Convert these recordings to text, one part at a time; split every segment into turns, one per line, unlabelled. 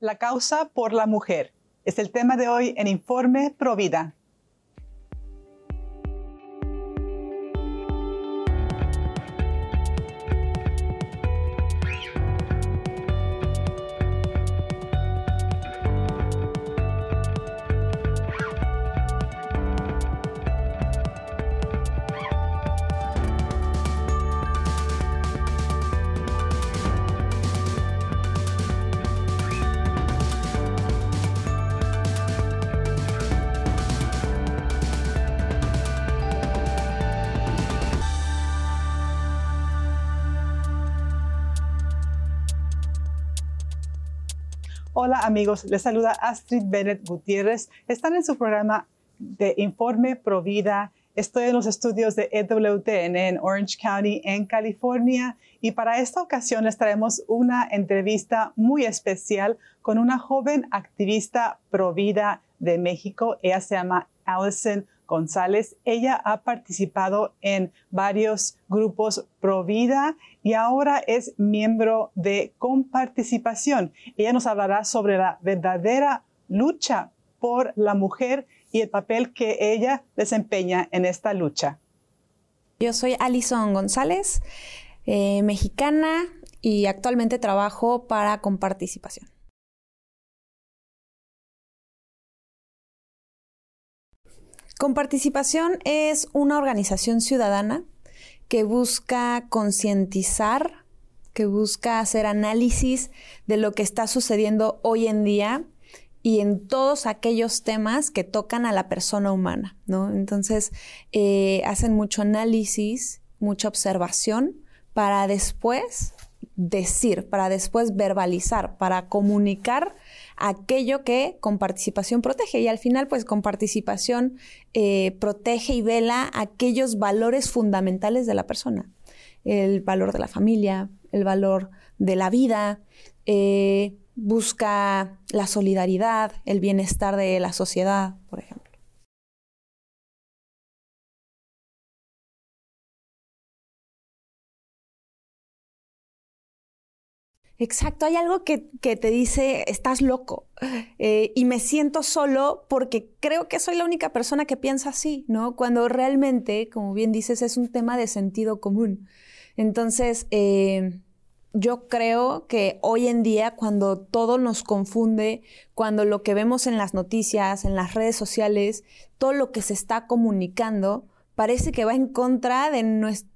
La causa por la mujer es el tema de hoy en Informe Provida. Hola amigos, les saluda Astrid Bennett Gutiérrez. Están en su programa de Informe Provida. Estoy en los estudios de EWTN en Orange County, en California, y para esta ocasión les traemos una entrevista muy especial con una joven activista provida de México. Ella se llama Allison González. Ella ha participado en varios grupos pro vida y ahora es miembro de Comparticipación. Ella nos hablará sobre la verdadera lucha por la mujer y el papel que ella desempeña en esta lucha.
Yo soy Alison González, eh, mexicana y actualmente trabajo para Comparticipación. Comparticipación es una organización ciudadana que busca concientizar, que busca hacer análisis de lo que está sucediendo hoy en día y en todos aquellos temas que tocan a la persona humana, ¿no? Entonces, eh, hacen mucho análisis, mucha observación para después decir, para después verbalizar, para comunicar aquello que con participación protege. Y al final, pues con participación eh, protege y vela aquellos valores fundamentales de la persona. El valor de la familia, el valor de la vida, eh, busca la solidaridad, el bienestar de la sociedad, por ejemplo. Exacto, hay algo que, te dice, estás loco. Eh, y me siento solo porque creo que soy la única persona que piensa así, ¿no? Cuando realmente, como bien dices, es un tema de sentido común. Entonces, eh, yo creo que hoy en día, cuando todo nos confunde, cuando lo que vemos en las noticias, en las redes sociales, todo lo que se está comunicando, parece que va en contra de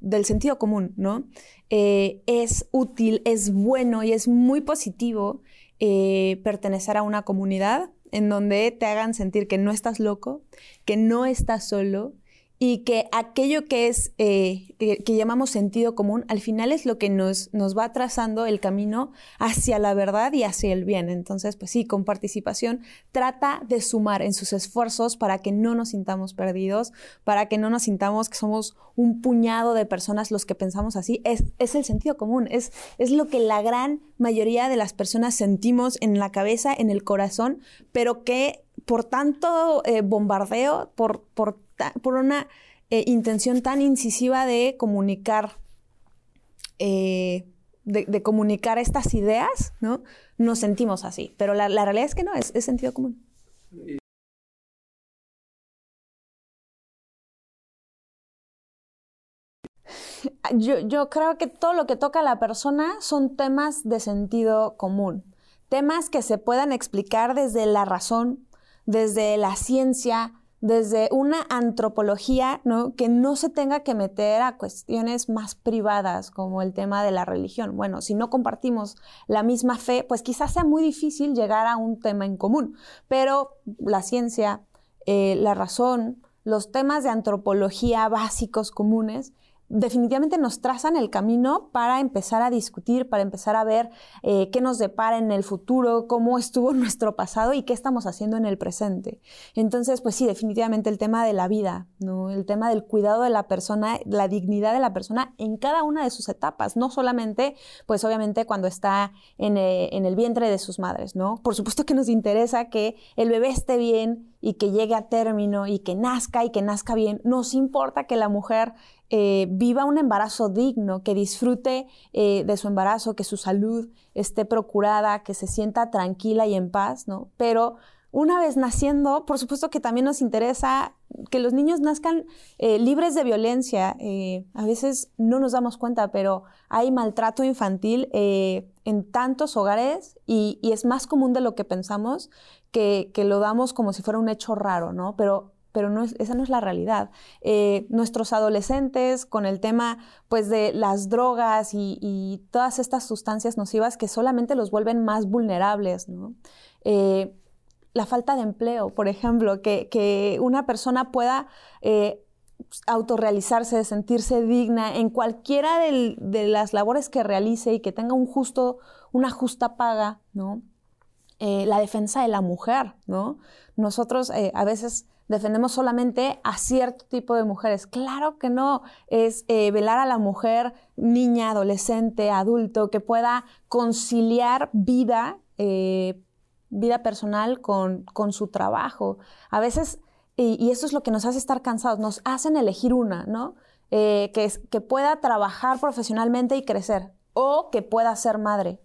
del sentido común, ¿no? Eh, es útil, es bueno y es muy positivo eh, pertenecer a una comunidad en donde te hagan sentir que no estás loco, que no estás solo y que aquello que es, eh, que, llamamos sentido común, al final es lo que nos, nos va trazando el camino hacia la verdad y hacia el bien. Entonces, pues sí, con participación trata de sumar en sus esfuerzos para que no nos sintamos perdidos, para que no nos sintamos que somos un puñado de personas los que pensamos así. Es, es el sentido común, es, es lo que la gran mayoría de las personas sentimos en la cabeza, en el corazón, pero que por tanto eh, bombardeo, por, una eh, intención tan incisiva de comunicar, eh, de, comunicar estas ideas, ¿no? Nos sentimos así. Pero la, realidad es que no, es, sentido común. Yo, yo, creo que todo lo que toca a la persona son temas de sentido común, temas que se puedan explicar desde la razón, desde la ciencia, desde una antropología ¿no? que no se tenga que meter a cuestiones más privadas como el tema de la religión. Bueno, si no compartimos la misma fe, pues quizás sea muy difícil llegar a un tema en común, pero la ciencia, eh, la razón, los temas de antropología básicos comunes definitivamente nos trazan el camino para empezar a discutir, para empezar a ver eh, qué nos depara en el futuro, cómo estuvo nuestro pasado y qué estamos haciendo en el presente. Entonces, pues sí, definitivamente el tema de la vida, ¿no? El tema del cuidado de la persona, la dignidad de la persona en cada una de sus etapas, no solamente, pues obviamente cuando está en, eh, en el vientre de sus madres, ¿no? Por supuesto que nos interesa que el bebé esté bien y que llegue a término y que nazca y que nazca bien. Nos importa que la mujer eh, viva un embarazo digno, que disfrute eh, de su embarazo, que su salud esté procurada, que se sienta tranquila y en paz, ¿no? Pero una vez naciendo, por supuesto que también nos interesa que los niños nazcan eh, libres de violencia. a veces no nos damos cuenta, pero hay maltrato infantil en tantos hogares y, es más común de lo que pensamos que, que, lo damos como si fuera un hecho raro, ¿no? Pero pero no esa no es la realidad. Eh, nuestros adolescentes con el tema pues, de las drogas y, todas estas sustancias nocivas que solamente los vuelven más vulnerables, eh, la falta de empleo, por ejemplo, que, una persona pueda eh, autorrealizarse, sentirse digna en cualquiera de las labores que realice y que tenga un justo, una justa paga, ¿no? la defensa de la mujer, ¿no? Nosotros a veces defendemos solamente a cierto tipo de mujeres. Claro que no, es eh, velar a la mujer, niña, adolescente, adulto, que pueda conciliar vida, eh, vida personal con, su trabajo. A veces, y, eso es lo que nos hace estar cansados, nos hacen elegir una, ¿no? Eh, que, que pueda trabajar profesionalmente y crecer, o que pueda ser madre.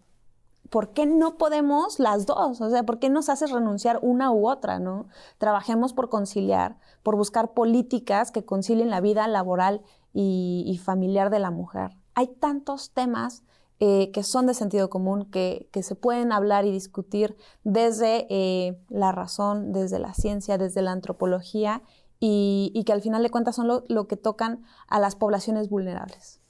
¿Por qué no podemos las dos? O sea, ¿por qué nos haces renunciar una u otra, no? Trabajemos por conciliar, por buscar políticas que concilien la vida laboral y, familiar de la mujer. Hay tantos temas eh, que son de sentido común, que, se pueden hablar y discutir desde eh, la razón, desde la ciencia, desde la antropología, y, que al final de cuentas son lo que tocan a las poblaciones vulnerables.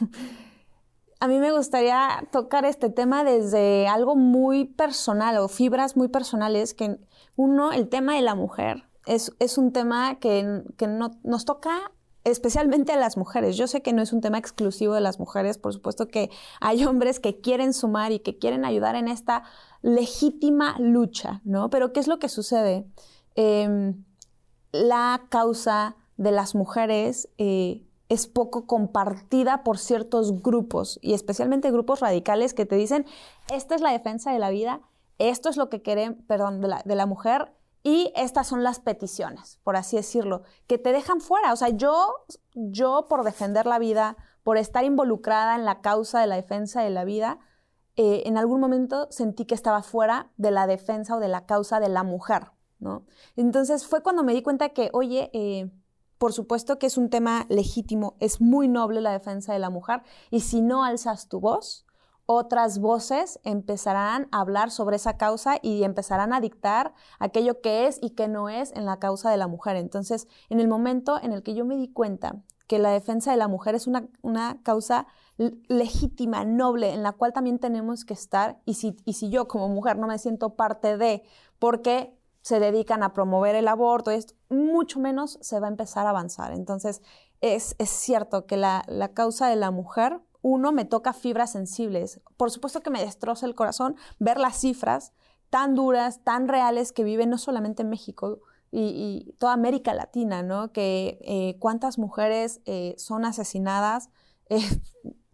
A mí me gustaría tocar este tema desde algo muy personal o fibras muy personales, que uno, el tema de la mujer, es, un tema que, no, nos toca especialmente a las mujeres. Yo sé que no es un tema exclusivo de las mujeres, por supuesto que hay hombres que quieren sumar y que quieren ayudar en esta legítima lucha, ¿no? Pero ¿qué es lo que sucede? Em, la causa de las mujeres eh, es poco compartida por ciertos grupos y especialmente grupos radicales que te dicen, esta es la defensa de la vida, esto es lo que quieren, perdón, de la, de la mujer y estas son las peticiones, por así decirlo, que te dejan fuera. O sea, yo, yo por defender la vida, por estar involucrada en la causa de la defensa de la vida, eh, en algún momento sentí que estaba fuera de la defensa o de la causa de la mujer, ¿no? Entonces fue cuando me di cuenta que, oye, eh, por supuesto que es un tema legítimo, es muy noble la defensa de la mujer y si no alzas tu voz, otras voces empezarán a hablar sobre esa causa y empezarán a dictar aquello que es y que no es en la causa de la mujer. Entonces, en el momento en el que yo me di cuenta que la defensa de la mujer es una, causa legítima, noble, en la cual también tenemos que estar, y si, y si yo como mujer no me siento parte de, porque se dedican a promover el aborto, es, mucho menos se va a empezar a avanzar. Entonces, es, cierto que la, causa de la mujer, uno, me toca fibras sensibles. Por supuesto que me destroza el corazón ver las cifras tan duras, tan reales que viven no solamente en México, y, toda América Latina, ¿no? Que eh, cuántas mujeres eh, son asesinadas eh,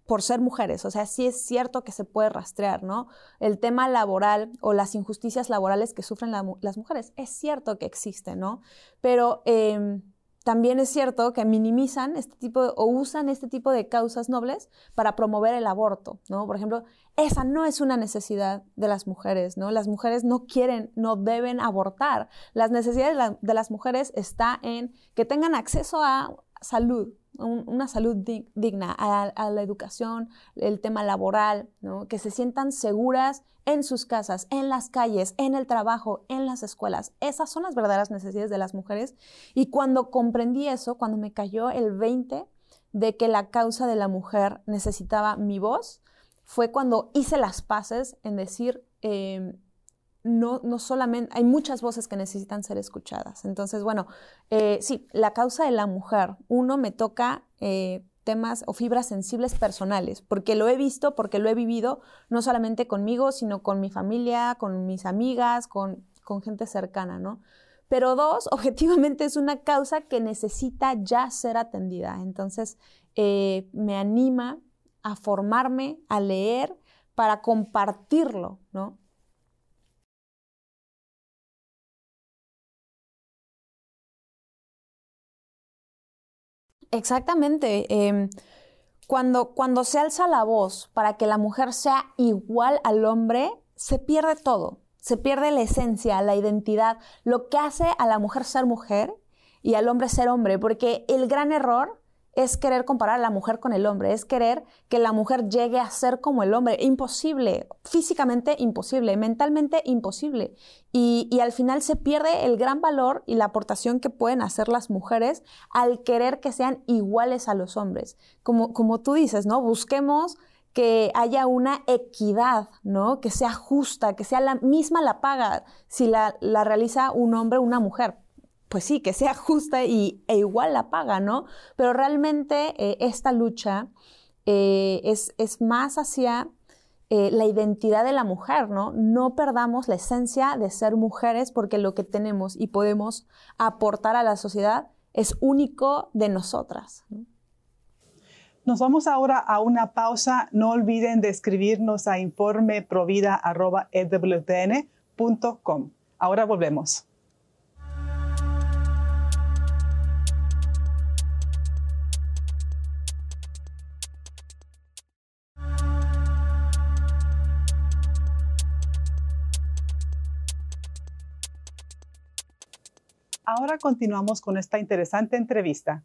por ser mujeres. O sea, sí es cierto que se puede rastrear, ¿no? El tema laboral o las injusticias laborales que sufren las mujeres, es cierto que existen, ¿no? Pero em, también es cierto que minimizan este tipo o usan este tipo de causas nobles para promover el aborto, ¿no? Por ejemplo, esa no es una necesidad de las mujeres, ¿no? Las mujeres no quieren, no deben abortar. Las necesidades de, de las mujeres está en que tengan acceso a salud, una salud digna, a, la educación, el tema laboral, que se sientan seguras en sus casas, en las calles, en el trabajo, en las escuelas. Esas son las verdaderas necesidades de las mujeres. Y cuando comprendí eso, cuando me cayó el 20 de que la causa de la mujer necesitaba mi voz, fue cuando hice las paces en decir, em, no, no solamente, hay muchas voces que necesitan ser escuchadas. Entonces, bueno, eh, sí, la causa de la mujer, uno me toca eh, temas o fibras sensibles personales, porque lo he visto, porque lo he vivido, no solamente conmigo, sino con mi familia, con mis amigas, con, gente cercana, ¿no? Pero dos, objetivamente es una causa que necesita ya ser atendida. Entonces, eh, me anima a formarme, a leer, para compartirlo, ¿no? Exactamente. Em, cuando, cuando se alza la voz para que la mujer sea igual al hombre, se pierde todo. Se pierde la esencia, la identidad, lo que hace a la mujer ser mujer y al hombre ser hombre, porque el gran error es querer comparar a la mujer con el hombre, es querer que la mujer llegue a ser como el hombre. Imposible, físicamente imposible, mentalmente imposible. Y, al final se pierde el gran valor y la aportación que pueden hacer las mujeres al querer que sean iguales a los hombres. Como, como tú dices, ¿no? Busquemos que haya una equidad, ¿no? Que sea justa, que sea la misma la paga si la, la realiza un hombre o una mujer pues sí, que sea justa y, e igual la paga, ¿no? Pero realmente eh, esta lucha eh, es, más hacia eh, la identidad de la mujer, ¿no? No perdamos la esencia de ser mujeres porque lo que tenemos y podemos aportar a la sociedad es único de nosotras.
Nos vamos ahora a una pausa. No olviden de escribirnos a informeprovida.ewtn.com. Ahora volvemos. Ahora continuamos con esta interesante entrevista.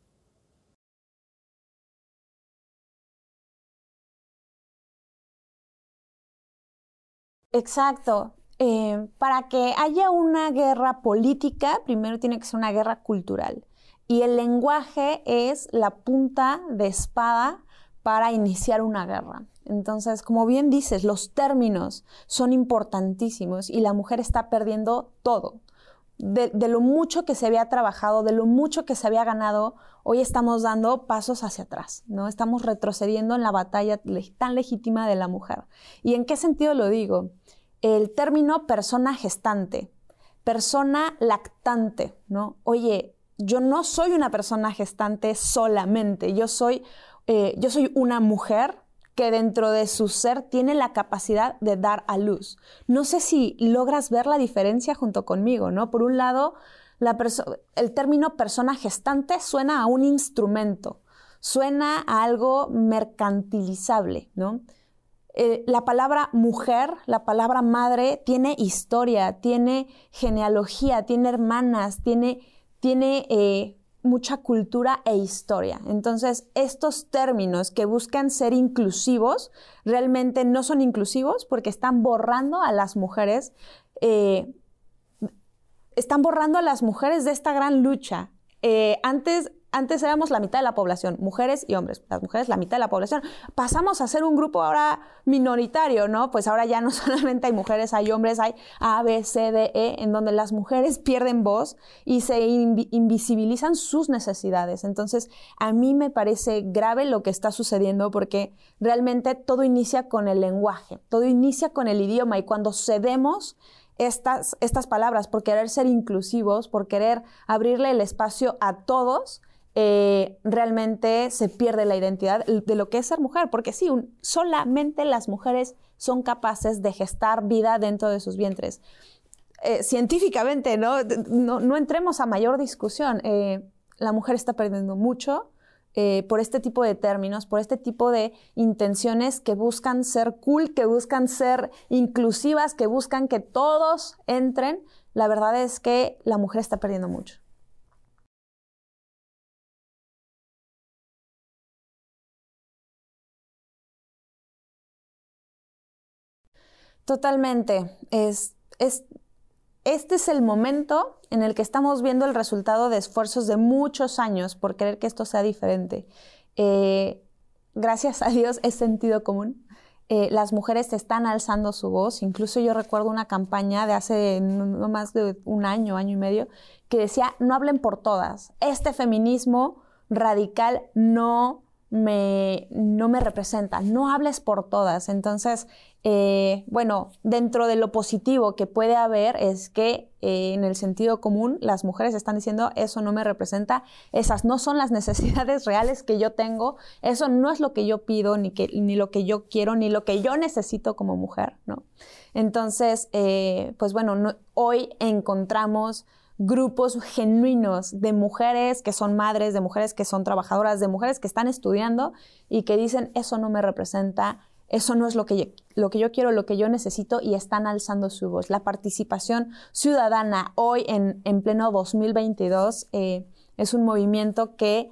Exacto. Eh, para que haya una guerra política, primero tiene que ser una guerra cultural. Y el lenguaje es la punta de espada para iniciar una guerra. Entonces, como bien dices, los términos son importantísimos y la mujer está perdiendo todo de, lo mucho que se había trabajado, de lo mucho que se había ganado, hoy estamos dando pasos hacia atrás, ¿no? Estamos retrocediendo en la batalla tan legítima de la mujer. ¿Y en qué sentido lo digo? El término persona gestante, persona lactante, ¿no? Oye, yo no soy una persona gestante solamente, yo soy, eh, yo soy una mujer que dentro de su ser tiene la capacidad de dar a luz. No sé si logras ver la diferencia junto conmigo, ¿no? Por un lado, el término persona gestante suena a un instrumento, suena a algo mercantilizable, ¿no? Eh, la palabra mujer, la palabra madre, tiene historia, tiene genealogía, tiene hermanas, tiene, tiene eh, mucha cultura e historia. Entonces, estos términos que buscan ser inclusivos realmente no son inclusivos porque están borrando a las mujeres, eh, están borrando a las mujeres de esta gran lucha. Eh, antes antes éramos la mitad de la población, mujeres y hombres. Las mujeres la mitad de la población. Pasamos a ser un grupo ahora minoritario, ¿no? Pues ahora ya no solamente hay mujeres, hay hombres, hay A, B, C, D, E, en donde las mujeres pierden voz y se invisibilizan sus necesidades. Entonces, a mí me parece grave lo que está sucediendo porque realmente todo inicia con el lenguaje, todo inicia con el idioma y cuando cedemos estas, estas palabras por querer ser inclusivos, por querer abrirle el espacio a todos, eh, realmente se pierde la identidad de lo que es ser mujer, porque sí, solamente las mujeres son capaces de gestar vida dentro de sus vientres. Eh, científicamente, ¿no? ¿no? entremos a mayor discusión. Eh, la mujer está perdiendo mucho por este tipo de términos, por este tipo de intenciones que buscan ser cool, que buscan ser inclusivas, que buscan que todos entren. La verdad es que la mujer está perdiendo mucho. Totalmente. Es, es, este es el momento en el que estamos viendo el resultado de esfuerzos de muchos años por querer que esto sea diferente. Eh, gracias a Dios es sentido común. Eh, las mujeres están alzando su voz. Incluso yo recuerdo una campaña de hace no más de un año, año y medio, que decía, no hablen por todas. Este feminismo radical no me, no me representa, no hables por todas. Entonces, eh, bueno, dentro de lo positivo que puede haber es que eh, en el sentido común las mujeres están diciendo eso no me representa, esas no son las necesidades reales que yo tengo, eso no es lo que yo pido, ni, que, ni lo que yo quiero, ni lo que yo necesito como mujer, ¿no? Entonces, eh, pues bueno, hoy encontramos grupos genuinos de mujeres que son madres, de mujeres que son trabajadoras, de mujeres que están estudiando y que dicen, eso no me representa, eso no es lo que yo, lo que yo quiero, lo que yo necesito y están alzando su voz. La participación ciudadana hoy en, en pleno 2022 eh, es un movimiento que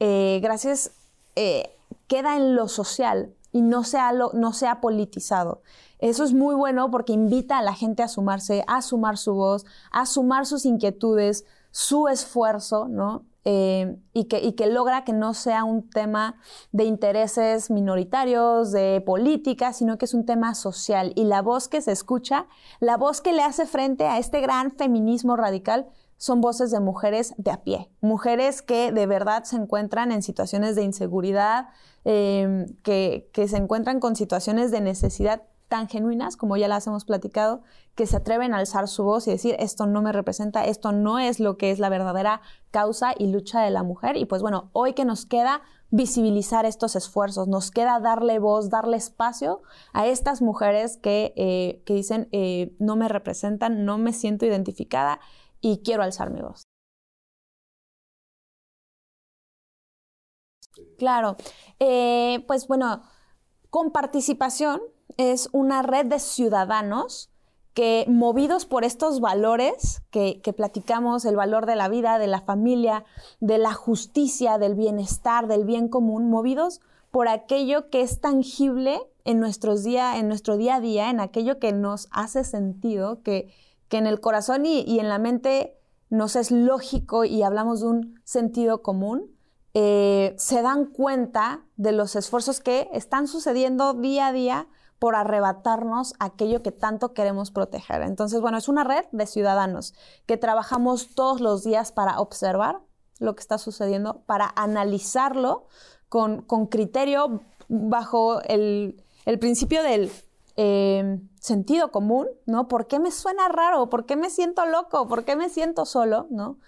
eh, gracias eh, queda en lo social y no se, no se ha politizado. Eso es muy bueno porque invita a la gente a sumarse, a sumar su voz, a sumar sus inquietudes, su esfuerzo, ¿no? Eh, y, que, y, que, logra que no sea un tema de intereses minoritarios, de política, sino que es un tema social. Y la voz que se escucha, la voz que le hace frente a este gran feminismo radical, son voces de mujeres de a pie, mujeres que de verdad se encuentran en situaciones de inseguridad, eh, que, que se encuentran con situaciones de necesidad tan genuinas, como ya las hemos platicado, que se atreven a alzar su voz y decir, esto no me representa, esto no es lo que es la verdadera causa y lucha de la mujer. Y pues bueno, hoy que nos queda visibilizar estos esfuerzos, nos queda darle voz, darle espacio a estas mujeres que, eh, que dicen, eh, no me representan, no me siento identificada y quiero alzar mi voz. Claro, eh, pues bueno, con participación es una red de ciudadanos que movidos por estos valores que, platicamos, el valor de la vida, de la familia, de la justicia, del bienestar, del bien común, movidos por aquello que es tangible en, nuestros día, en nuestro día a día, en aquello que nos hace sentido, que, que en el corazón y, y, en la mente nos es lógico y hablamos de un sentido común, eh, se dan cuenta de los esfuerzos que están sucediendo día a día por arrebatarnos aquello que tanto queremos proteger. Entonces, bueno, es una red de ciudadanos que trabajamos todos los días para observar lo que está sucediendo, para analizarlo con, criterio bajo el, principio del eh, sentido común, ¿no? ¿Por qué me suena raro? ¿Por qué me siento loco? ¿Por qué me siento solo? ¿no?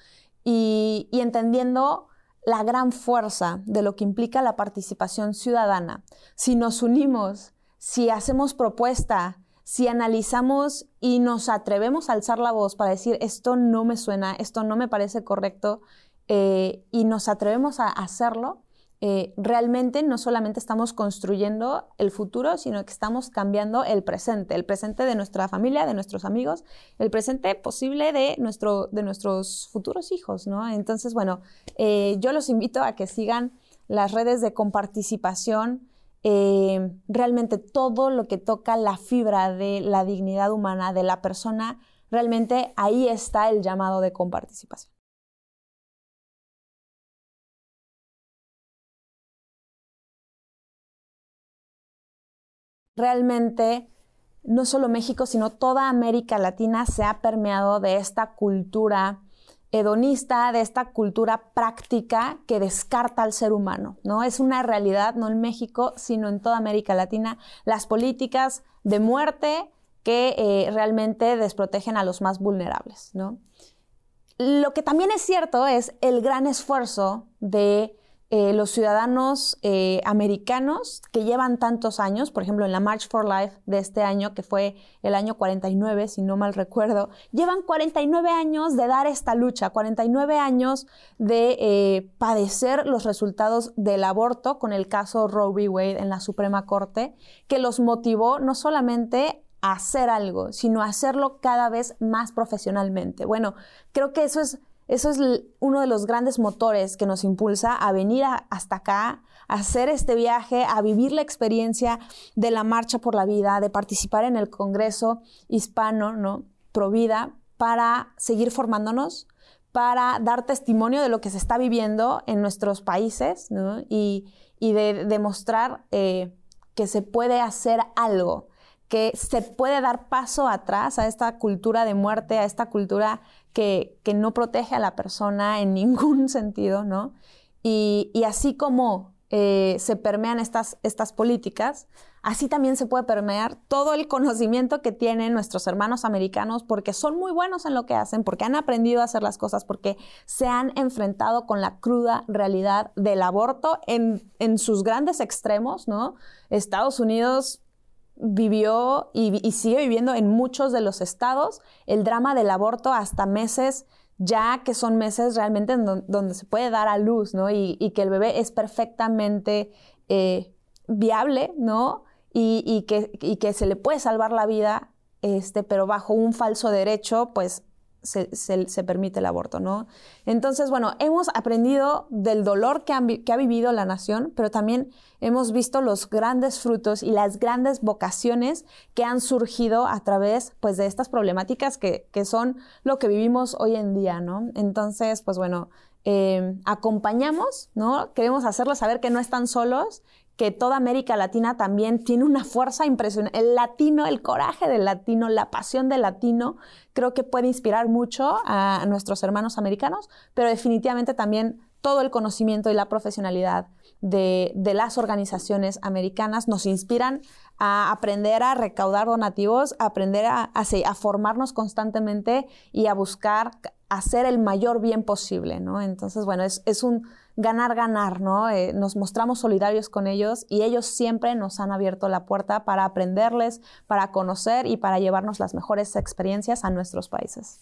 Y, y entendiendo la gran fuerza de lo que implica la participación ciudadana. Si nos unimos si hacemos propuesta, si analizamos y nos atrevemos a alzar la voz para decir esto no me suena, esto no me parece correcto, eh, y nos atrevemos a hacerlo, eh, realmente no solamente estamos construyendo el futuro, sino que estamos cambiando el presente, el presente de nuestra familia, de nuestros amigos, el presente posible de, nuestro, de nuestros futuros hijos, ¿no? Entonces, bueno, eh, yo los invito a que sigan las redes de comparticipación, eh, realmente todo lo que toca la fibra de la dignidad humana de la persona, realmente ahí está el llamado de comparticipación. Realmente, no solo México, sino toda América Latina se ha permeado de esta cultura hedonista, de esta cultura práctica que descarta al ser humano, ¿no? Es una realidad, no en México, sino en toda América Latina, las políticas de muerte que eh, realmente desprotegen a los más vulnerables, ¿no? Lo que también es cierto es el gran esfuerzo de eh, los ciudadanos eh, americanos que llevan tantos años, por ejemplo, en la March for Life de este año, que fue el año 49, si no mal recuerdo, llevan 49 años de dar esta lucha, 49 años de eh, padecer los resultados del aborto con el caso Roe v. Wade en la Suprema Corte, que los motivó no solamente a hacer algo, sino a hacerlo cada vez más profesionalmente. Bueno, creo que eso es eso es uno de los grandes motores que nos impulsa a venir hasta acá, a hacer este viaje, a vivir la experiencia de la Marcha por la Vida, de participar en el Congreso Hispano, ¿no? Pro Vida, para seguir formándonos, para dar testimonio de lo que se está viviendo en nuestros países y, de demostrar eh, que se puede hacer algo, que se puede dar paso atrás a esta cultura de muerte, a esta cultura que, no protege a la persona en ningún sentido, ¿no? Y, así como eh, se permean estas, estas políticas, así también se puede permear todo el conocimiento que tienen nuestros hermanos americanos porque son muy buenos en lo que hacen, porque han aprendido a hacer las cosas, porque se han enfrentado con la cruda realidad del aborto en, en sus grandes extremos, ¿no? Estados Unidos vivió y, sigue viviendo en muchos de los estados el drama del aborto hasta meses ya que son meses realmente donde se puede dar a luz, ¿no? Y, que el bebé es perfectamente eh, viable, ¿no? Y, que, y, que, se le puede salvar la vida, este, pero bajo un falso derecho, pues se, permite el aborto, ¿no? Entonces, bueno, hemos aprendido del dolor que, ha vivido la nación, pero también hemos visto los grandes frutos y las grandes vocaciones que han surgido a través, pues, de estas problemáticas que, son lo que vivimos hoy en día, ¿no? Entonces, pues, bueno, eh, acompañamos, ¿no? Queremos hacerles saber que no están solos que toda América Latina también tiene una fuerza impresionante. El latino, el coraje del latino, la pasión del latino, creo que puede inspirar mucho a nuestros hermanos americanos, pero definitivamente también todo el conocimiento y la profesionalidad de, las organizaciones americanas nos inspiran a aprender a recaudar donativos, a aprender a, formarnos constantemente y a buscar hacer el mayor bien posible, ¿no? Entonces, bueno, es, es un ganar, ganar, ¿no? Eh, nos mostramos solidarios con ellos y ellos siempre nos han abierto la puerta para aprenderles, para conocer y para llevarnos las mejores experiencias a nuestros países.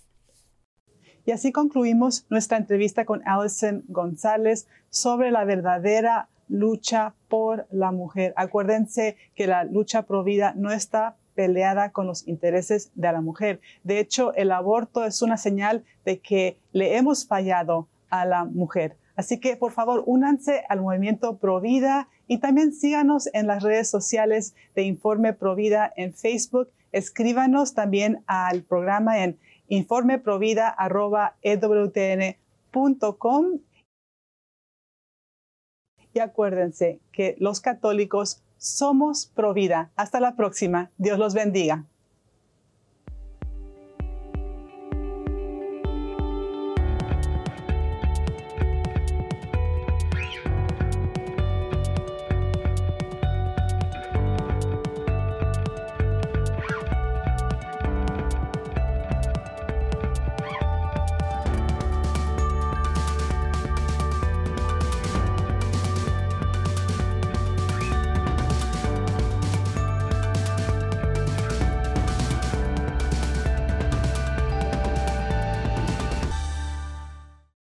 Y así concluimos nuestra entrevista con Alison González sobre la verdadera lucha por la mujer. Acuérdense que la lucha pro vida no está peleada con los intereses de la mujer. De hecho, el aborto es una señal de que le hemos fallado a la mujer. Así que por favor, únanse al movimiento Provida y también síganos en las redes sociales de Informe Provida en Facebook. Escríbanos también al programa en informeprovida.ewtn.com. Y acuérdense que los católicos somos Provida. Hasta la próxima. Dios los bendiga.